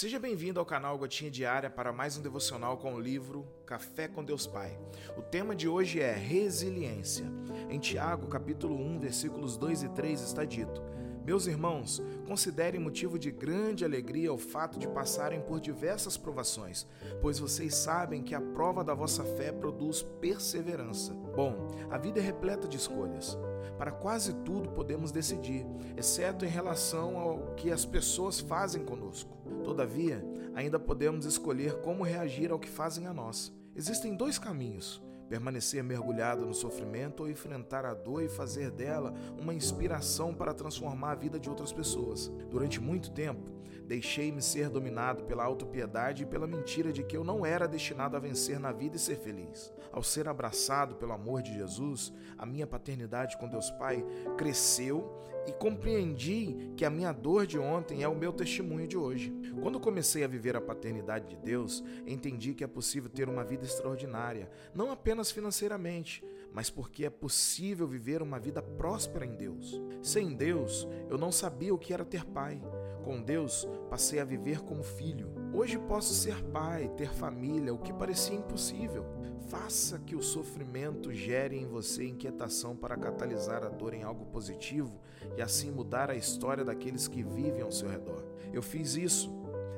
Seja bem-vindo ao canal Gotinha Diária para mais um devocional com o livro Café com Deus Pai. O tema de hoje é resiliência. Em Tiago, capítulo 1, versículos 2 e 3 está dito: Meus irmãos, considerem motivo de grande alegria o fato de passarem por diversas provações, pois vocês sabem que a prova da vossa fé produz perseverança. Bom, a vida é repleta de escolhas. Para quase tudo podemos decidir, exceto em relação ao que as pessoas fazem conosco. Todavia, ainda podemos escolher como reagir ao que fazem a nós. Existem dois caminhos: permanecer mergulhado no sofrimento ou enfrentar a dor e fazer dela uma inspiração para transformar a vida de outras pessoas. Durante muito tempo, deixei-me ser dominado pela autopiedade e pela mentira de que eu não era destinado a vencer na vida e ser feliz. Ao ser abraçado pelo amor de Jesus, a minha paternidade com Deus Pai cresceu e compreendi que a minha dor de ontem é o meu testemunho de hoje. Quando comecei a viver a paternidade de Deus, entendi que é possível ter uma vida extraordinária, não apenas financeiramente, mas porque é possível viver uma vida próspera em Deus. Sem Deus, eu não sabia o que era ter pai. Com Deus, passei a viver como filho. Hoje posso ser pai, ter família, o que parecia impossível. Faça que o sofrimento gere em você inquietação para catalisar a dor em algo positivo e assim mudar a história daqueles que vivem ao seu redor. Eu fiz isso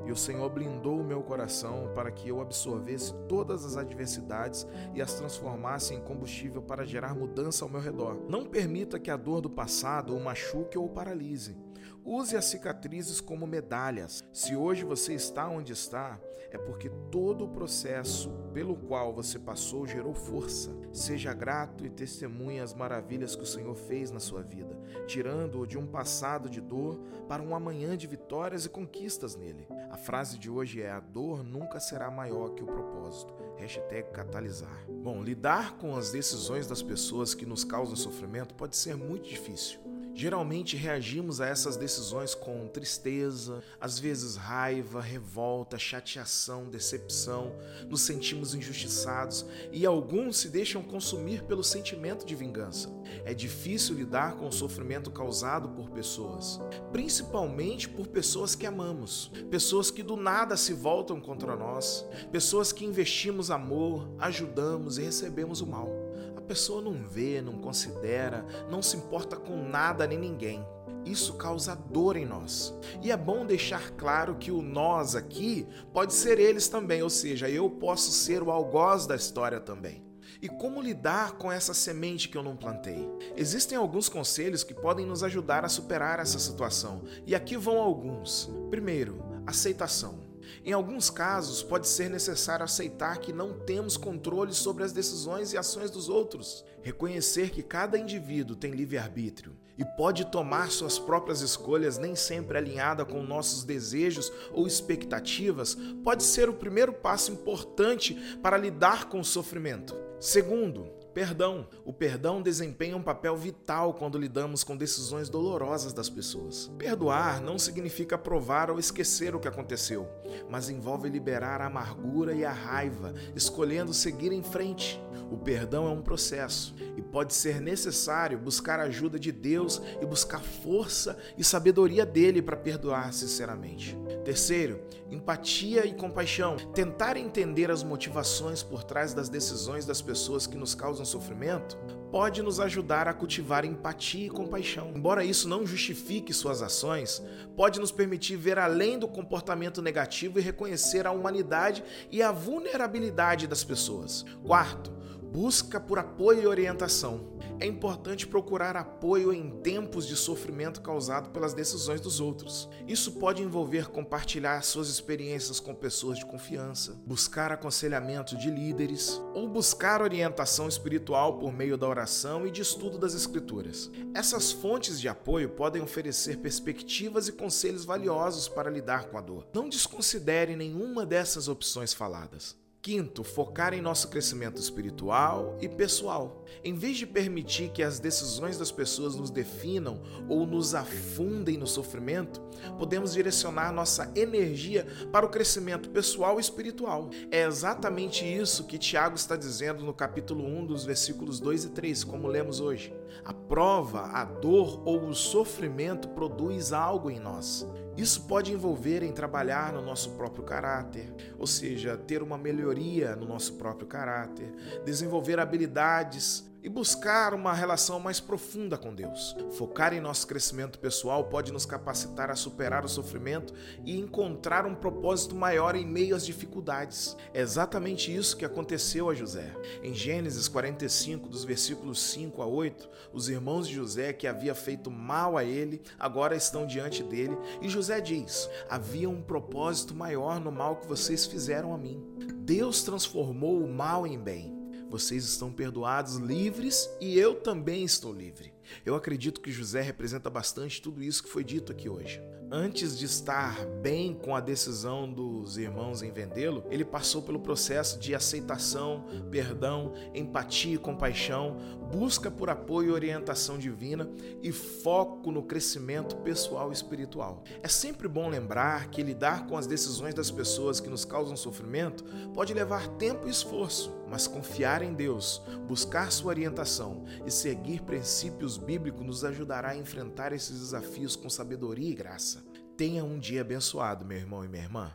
e o Senhor blindou o meu coração para que eu absorvesse todas as adversidades e as transformasse em combustível para gerar mudança ao meu redor. Não permita que a dor do passado o machuque ou o paralise. Use as cicatrizes como medalhas. Se hoje você está onde está, é porque todo o processo pelo qual você passou gerou força. Seja grato e testemunhe as maravilhas que o Senhor fez na sua vida, tirando-o de um passado de dor para um amanhã de vitórias e conquistas nele. A frase de hoje é: A dor nunca será maior que o propósito. Hashtag catalisar. Bom, lidar com as decisões das pessoas que nos causam sofrimento pode ser muito difícil. Geralmente reagimos a essas decisões com tristeza, às vezes raiva, revolta, chateação, decepção, nos sentimos injustiçados e alguns se deixam consumir pelo sentimento de vingança. É difícil lidar com o sofrimento causado por pessoas, principalmente por pessoas que amamos, pessoas que do nada se voltam contra nós, pessoas que investimos amor, ajudamos e recebemos o mal pessoa não vê, não considera, não se importa com nada nem ninguém. Isso causa dor em nós. E é bom deixar claro que o nós aqui pode ser eles também, ou seja, eu posso ser o algoz da história também. E como lidar com essa semente que eu não plantei? Existem alguns conselhos que podem nos ajudar a superar essa situação, e aqui vão alguns. Primeiro, aceitação. Em alguns casos, pode ser necessário aceitar que não temos controle sobre as decisões e ações dos outros. Reconhecer que cada indivíduo tem livre-arbítrio e pode tomar suas próprias escolhas, nem sempre alinhada com nossos desejos ou expectativas, pode ser o primeiro passo importante para lidar com o sofrimento. Segundo, Perdão. O perdão desempenha um papel vital quando lidamos com decisões dolorosas das pessoas. Perdoar não significa provar ou esquecer o que aconteceu, mas envolve liberar a amargura e a raiva, escolhendo seguir em frente. O perdão é um processo e pode ser necessário buscar a ajuda de Deus e buscar força e sabedoria dele para perdoar sinceramente. Terceiro, empatia e compaixão. Tentar entender as motivações por trás das decisões das pessoas que nos causam sofrimento pode nos ajudar a cultivar empatia e compaixão. Embora isso não justifique suas ações, pode nos permitir ver além do comportamento negativo e reconhecer a humanidade e a vulnerabilidade das pessoas. Quarto, busca por apoio e orientação. É importante procurar apoio em tempos de sofrimento causado pelas decisões dos outros. Isso pode envolver compartilhar suas experiências com pessoas de confiança, buscar aconselhamento de líderes ou buscar orientação espiritual por meio da oração e de estudo das Escrituras. Essas fontes de apoio podem oferecer perspectivas e conselhos valiosos para lidar com a dor. Não desconsidere nenhuma dessas opções faladas. Quinto, focar em nosso crescimento espiritual e pessoal. Em vez de permitir que as decisões das pessoas nos definam ou nos afundem no sofrimento, podemos direcionar nossa energia para o crescimento pessoal e espiritual. É exatamente isso que Tiago está dizendo no capítulo 1, dos versículos 2 e 3, como lemos hoje. A prova, a dor ou o sofrimento produz algo em nós. Isso pode envolver em trabalhar no nosso próprio caráter, ou seja, ter uma melhoria no nosso próprio caráter, desenvolver habilidades e buscar uma relação mais profunda com Deus. Focar em nosso crescimento pessoal pode nos capacitar a superar o sofrimento e encontrar um propósito maior em meio às dificuldades. É exatamente isso que aconteceu a José. Em Gênesis 45, dos versículos 5 a 8, os irmãos de José, que havia feito mal a ele, agora estão diante dele, e José diz: Havia um propósito maior no mal que vocês fizeram a mim. Deus transformou o mal em bem vocês estão perdoados, livres e eu também estou livre. Eu acredito que José representa bastante tudo isso que foi dito aqui hoje. Antes de estar bem com a decisão dos irmãos em vendê-lo, ele passou pelo processo de aceitação, perdão, empatia e compaixão, busca por apoio e orientação divina e foco no crescimento pessoal e espiritual. É sempre bom lembrar que lidar com as decisões das pessoas que nos causam sofrimento pode levar tempo e esforço, mas confiar em Deus, buscar sua orientação e seguir princípios bíblicos nos ajudará a enfrentar esses desafios com sabedoria e graça. Tenha um dia abençoado, meu irmão e minha irmã.